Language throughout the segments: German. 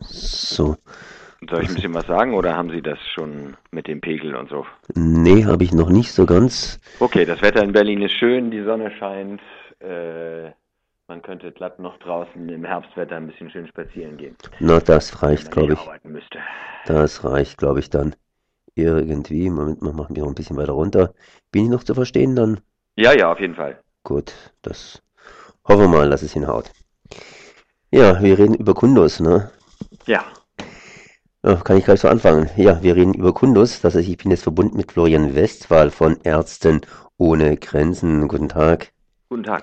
So. Soll ich ein bisschen was sagen oder haben Sie das schon mit dem Pegel und so? Nee, habe ich noch nicht so ganz. Okay, das Wetter in Berlin ist schön, die Sonne scheint. Äh, man könnte glatt noch draußen im Herbstwetter ein bisschen schön spazieren gehen. Na, das reicht, glaube ich. Das reicht, glaube ich, dann. Irgendwie. Moment mal, machen wir noch ein bisschen weiter runter. Bin ich noch zu verstehen dann? Ja, ja, auf jeden Fall. Gut, das hoffen wir mal, dass es hinhaut. Ja, wir reden über Kundus, ne? Ja, Ja, kann ich gleich so anfangen? Ja, wir reden über Kundus. Das heißt, ich bin jetzt verbunden mit Florian Westphal von Ärzten ohne Grenzen. Guten Tag. guten Tag.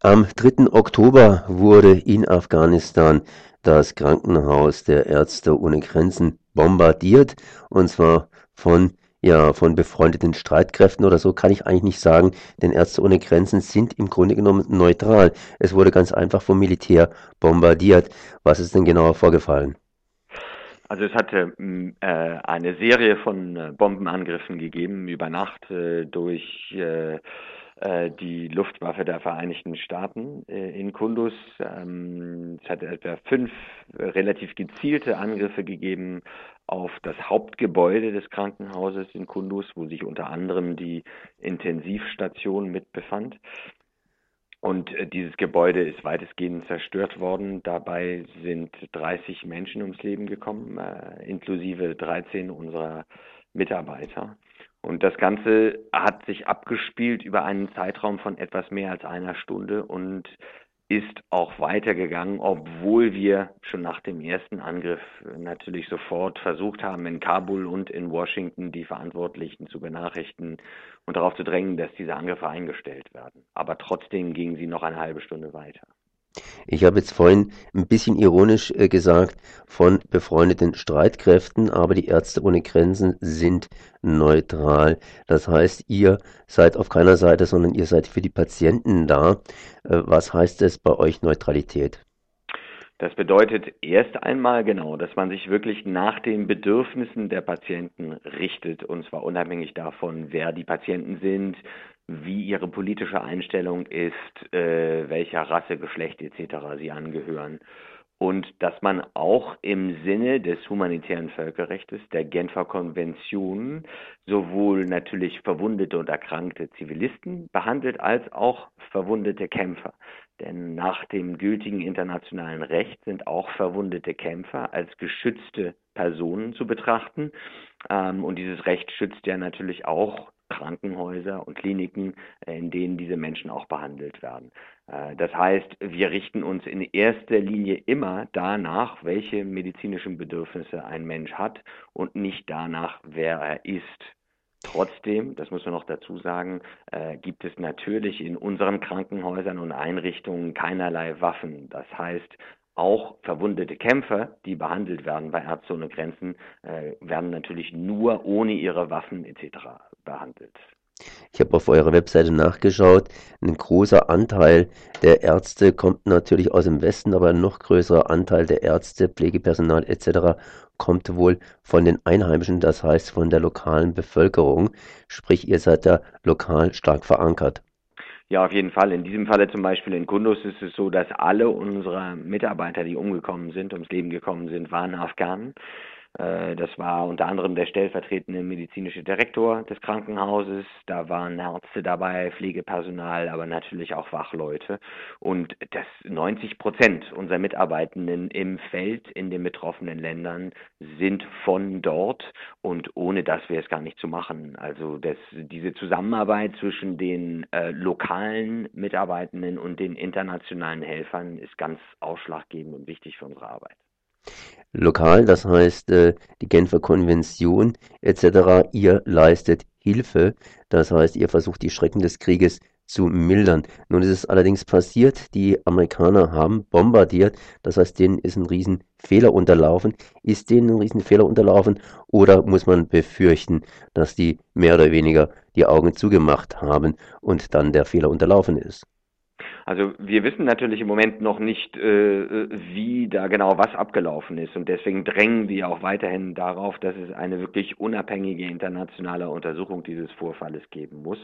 Am 3. Oktober wurde in Afghanistan das Krankenhaus der Ärzte ohne Grenzen bombardiert. Und zwar von, ja, von befreundeten Streitkräften oder so kann ich eigentlich nicht sagen, denn Ärzte ohne Grenzen sind im Grunde genommen neutral. Es wurde ganz einfach vom Militär bombardiert. Was ist denn genauer vorgefallen? Also es hatte mh, äh, eine Serie von äh, Bombenangriffen gegeben über Nacht äh, durch äh, die Luftwaffe der Vereinigten Staaten äh, in Kunduz. Ähm, es hat etwa fünf äh, relativ gezielte Angriffe gegeben auf das Hauptgebäude des Krankenhauses in Kunduz, wo sich unter anderem die Intensivstation mit befand. Und äh, dieses Gebäude ist weitestgehend zerstört worden. Dabei sind 30 Menschen ums Leben gekommen, äh, inklusive 13 unserer Mitarbeiter. Und das Ganze hat sich abgespielt über einen Zeitraum von etwas mehr als einer Stunde und ist auch weitergegangen, obwohl wir schon nach dem ersten Angriff natürlich sofort versucht haben, in Kabul und in Washington die Verantwortlichen zu benachrichtigen und darauf zu drängen, dass diese Angriffe eingestellt werden. Aber trotzdem gingen sie noch eine halbe Stunde weiter. Ich habe jetzt vorhin ein bisschen ironisch äh, gesagt von befreundeten Streitkräften, aber die Ärzte ohne Grenzen sind neutral. Das heißt, ihr seid auf keiner Seite, sondern ihr seid für die Patienten da. Äh, Was heißt es bei euch Neutralität? Das bedeutet erst einmal genau, dass man sich wirklich nach den Bedürfnissen der Patienten richtet, und zwar unabhängig davon, wer die Patienten sind, wie ihre politische Einstellung ist, äh, welcher Rasse, Geschlecht etc. sie angehören. Und dass man auch im Sinne des humanitären Völkerrechts, der Genfer Konvention, sowohl natürlich verwundete und erkrankte Zivilisten behandelt, als auch verwundete Kämpfer. Denn nach dem gültigen internationalen Recht sind auch verwundete Kämpfer als geschützte Personen zu betrachten. Ähm, und dieses Recht schützt ja natürlich auch Krankenhäuser und Kliniken, in denen diese Menschen auch behandelt werden. Äh, Das heißt, wir richten uns in erster Linie immer danach, welche medizinischen Bedürfnisse ein Mensch hat und nicht danach, wer er ist. Trotzdem, das muss man noch dazu sagen, äh, gibt es natürlich in unseren Krankenhäusern und Einrichtungen keinerlei Waffen. Das heißt, auch verwundete Kämpfer, die behandelt werden bei Ärzte ohne Grenzen, äh, werden natürlich nur ohne ihre Waffen etc. behandelt. Ich habe auf eurer Webseite nachgeschaut. Ein großer Anteil der Ärzte kommt natürlich aus dem Westen, aber ein noch größerer Anteil der Ärzte, Pflegepersonal etc. kommt wohl von den Einheimischen, das heißt von der lokalen Bevölkerung. Sprich, ihr seid da lokal stark verankert. Ja, auf jeden Fall. In diesem Falle zum Beispiel in Kunduz ist es so, dass alle unsere Mitarbeiter, die umgekommen sind, ums Leben gekommen sind, waren Afghanen. Äh, Das war unter anderem der stellvertretende medizinische Direktor des Krankenhauses. Da waren Ärzte dabei, Pflegepersonal, aber natürlich auch Wachleute. Und das 90 Prozent unserer Mitarbeitenden im Feld in den betroffenen Ländern sind von dort. Und ohne das wäre es gar nicht zu machen. Also das, diese Zusammenarbeit zwischen den äh, lokalen Mitarbeitenden und den internationalen Helfern ist ganz ausschlaggebend und wichtig für unsere Arbeit. Lokal, das heißt äh, die Genfer Konvention etc. Ihr leistet Hilfe, das heißt, ihr versucht die Schrecken des Krieges zu mildern. Nun ist es allerdings passiert, die Amerikaner haben bombardiert, das heißt, denen ist ein Riesenfehler unterlaufen. Ist denen ein Riesenfehler unterlaufen oder muss man befürchten, dass die mehr oder weniger die Augen zugemacht haben und dann der Fehler unterlaufen ist? Also wir wissen natürlich im Moment noch nicht, äh, wie da genau was abgelaufen ist und deswegen drängen wir auch weiterhin darauf, dass es eine wirklich unabhängige internationale Untersuchung dieses Vorfalles geben muss.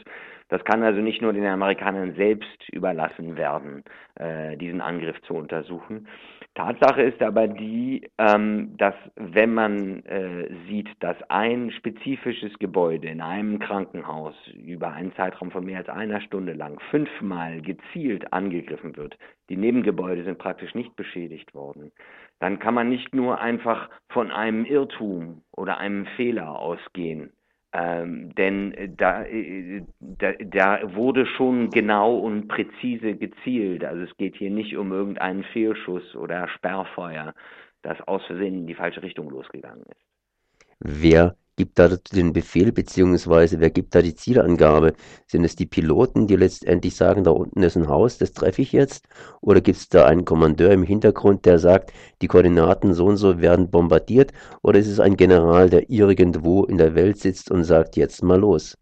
Das kann also nicht nur den Amerikanern selbst überlassen werden, äh, diesen Angriff zu untersuchen. Tatsache ist aber die, ähm, dass wenn man äh, sieht, dass ein spezifisches Gebäude in einem Krankenhaus über einen Zeitraum von mehr als einer Stunde lang fünfmal gezielt angegriffen wird, die Nebengebäude sind praktisch nicht beschädigt worden, dann kann man nicht nur einfach von einem Irrtum oder einem Fehler ausgehen, ähm, denn äh, da, äh, da, da wurde schon genau und präzise gezielt. Also es geht hier nicht um irgendeinen Fehlschuss oder Sperrfeuer, das aus Versehen in die falsche Richtung losgegangen ist. Wer gibt da den Befehl, beziehungsweise wer gibt da die Zielangabe? Sind es die Piloten, die letztendlich sagen, da unten ist ein Haus, das treffe ich jetzt? Oder gibt es da einen Kommandeur im Hintergrund, der sagt, die Koordinaten so und so werden bombardiert? Oder ist es ein General, der irgendwo in der Welt sitzt und sagt, jetzt mal los?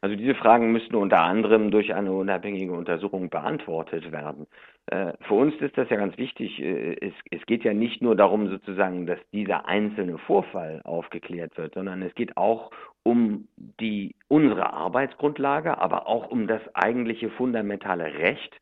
Also diese Fragen müssten unter anderem durch eine unabhängige Untersuchung beantwortet werden. Äh, für uns ist das ja ganz wichtig. Äh, es, es, geht ja nicht nur darum, sozusagen, dass dieser einzelne Vorfall aufgeklärt wird, sondern es geht auch um die, unsere Arbeitsgrundlage, aber auch um das eigentliche fundamentale Recht,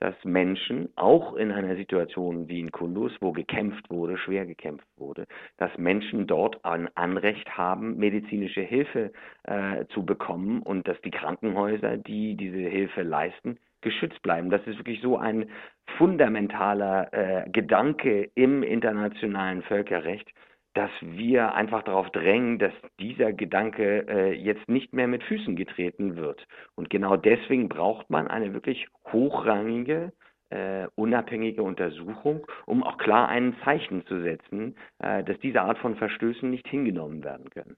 dass Menschen auch in einer Situation wie in Kunduz, wo gekämpft wurde, schwer gekämpft wurde, dass Menschen dort ein Anrecht haben, medizinische Hilfe äh, zu bekommen und dass die Krankenhäuser, die diese Hilfe leisten, geschützt bleiben. Das ist wirklich so ein fundamentaler äh, Gedanke im internationalen Völkerrecht, dass wir einfach darauf drängen, dass dieser Gedanke äh, jetzt nicht mehr mit Füßen getreten wird. Und genau deswegen braucht man eine wirklich hochrangige, äh, unabhängige Untersuchung, um auch klar ein Zeichen zu setzen, äh, dass diese Art von Verstößen nicht hingenommen werden können.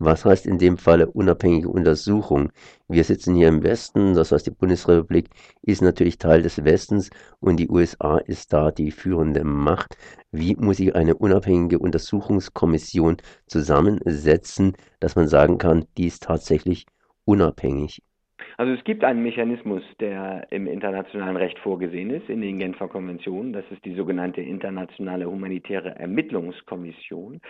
Was heißt in dem Falle unabhängige Untersuchung? Wir sitzen hier im Westen, das heißt die Bundesrepublik ist natürlich Teil des Westens und die USA ist da die führende Macht. Wie muss ich eine unabhängige Untersuchungskommission zusammensetzen, dass man sagen kann, die ist tatsächlich unabhängig? Also es gibt einen Mechanismus, der im internationalen Recht vorgesehen ist, in den Genfer Konventionen. Das ist die sogenannte Internationale Humanitäre Ermittlungskommission.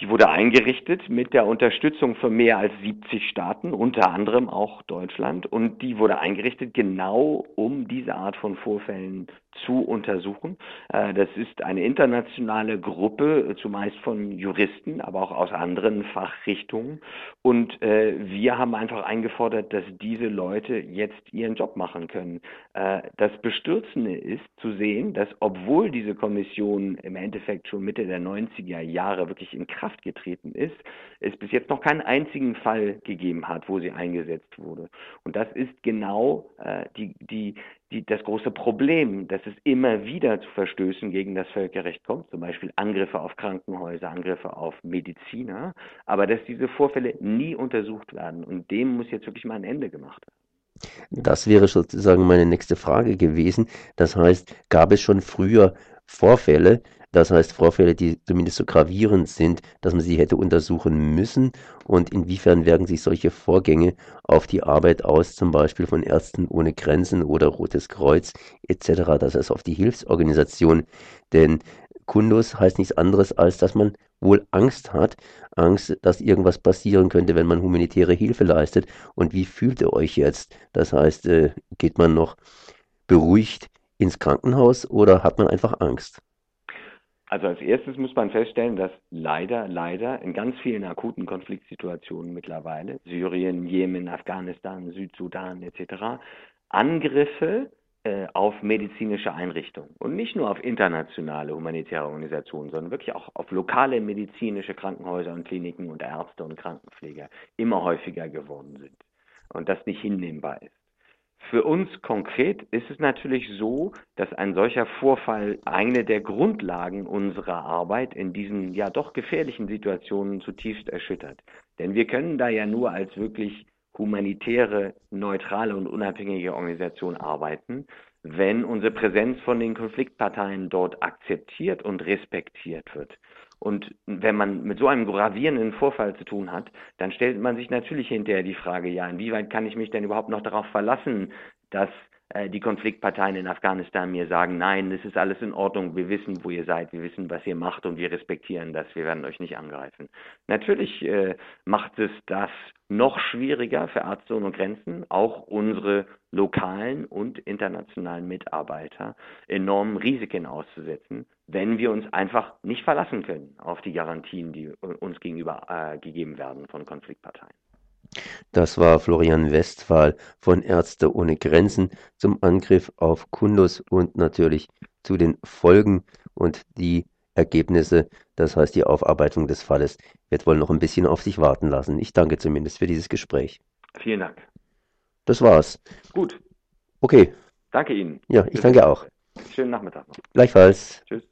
Die wurde eingerichtet mit der Unterstützung von mehr als 70 Staaten, unter anderem auch Deutschland. Und die wurde eingerichtet genau, um diese Art von Vorfällen zu untersuchen. Äh, das ist eine internationale Gruppe, zumeist von Juristen, aber auch aus anderen Fachrichtungen. Und äh, wir haben einfach eingefordert, dass diese Leute jetzt ihren Job machen können. Äh, das Bestürzende ist zu sehen, dass obwohl diese Kommission im Endeffekt schon Mitte der 90er Jahre wirklich in Kraft getreten ist, es bis jetzt noch keinen einzigen Fall gegeben hat, wo sie eingesetzt wurde. Und das ist genau die, die, die, das große Problem, dass es immer wieder zu Verstößen gegen das Völkerrecht kommt, zum Beispiel Angriffe auf Krankenhäuser, Angriffe auf Mediziner, aber dass diese Vorfälle nie untersucht werden. Und dem muss jetzt wirklich mal ein Ende gemacht werden. Das wäre sozusagen meine nächste Frage gewesen. Das heißt, gab es schon früher Vorfälle, das heißt Vorfälle, die zumindest so gravierend sind, dass man sie hätte untersuchen müssen. Und inwiefern wirken sich solche Vorgänge auf die Arbeit aus, zum Beispiel von Ärzten ohne Grenzen oder Rotes Kreuz etc., das heißt auf die Hilfsorganisation. Denn Kundus heißt nichts anderes, als dass man wohl Angst hat, Angst, dass irgendwas passieren könnte, wenn man humanitäre Hilfe leistet. Und wie fühlt ihr euch jetzt? Das heißt, äh, geht man noch beruhigt ins Krankenhaus oder hat man einfach Angst? Also als erstes muss man feststellen, dass leider, leider in ganz vielen akuten Konfliktsituationen mittlerweile, Syrien, Jemen, Afghanistan, Südsudan etc., Angriffe äh, auf medizinische Einrichtungen und nicht nur auf internationale humanitäre Organisationen, sondern wirklich auch auf lokale medizinische Krankenhäuser und Kliniken und Ärzte und Krankenpfleger immer häufiger geworden sind und das nicht hinnehmbar ist. Für uns konkret ist es natürlich so, dass ein solcher Vorfall eine der Grundlagen unserer Arbeit in diesen ja doch gefährlichen Situationen zutiefst erschüttert. Denn wir können da ja nur als wirklich humanitäre, neutrale und unabhängige Organisation arbeiten, wenn unsere Präsenz von den Konfliktparteien dort akzeptiert und respektiert wird. Und wenn man mit so einem gravierenden Vorfall zu tun hat, dann stellt man sich natürlich hinterher die Frage, ja, inwieweit kann ich mich denn überhaupt noch darauf verlassen, dass äh, die Konfliktparteien in Afghanistan mir sagen, nein, es ist alles in Ordnung, wir wissen, wo ihr seid, wir wissen, was ihr macht und wir respektieren das, wir werden euch nicht angreifen. Natürlich äh, macht es das noch schwieriger für Ärzte ohne Grenzen, auch unsere lokalen und internationalen Mitarbeiter enormen Risiken auszusetzen, wenn wir uns einfach nicht verlassen können auf die Garantien, die uns gegenüber äh, gegeben werden von Konfliktparteien. Das war Florian Westphal von Ärzte ohne Grenzen zum Angriff auf Kundus und natürlich zu den Folgen und die Ergebnisse, das heißt die Aufarbeitung des Falles, wird wohl noch ein bisschen auf sich warten lassen. Ich danke zumindest für dieses Gespräch. Vielen Dank. Das war's. Gut. Okay. Danke Ihnen. Ja, ich danke auch. Schönen Nachmittag noch. Gleichfalls. Tschüss.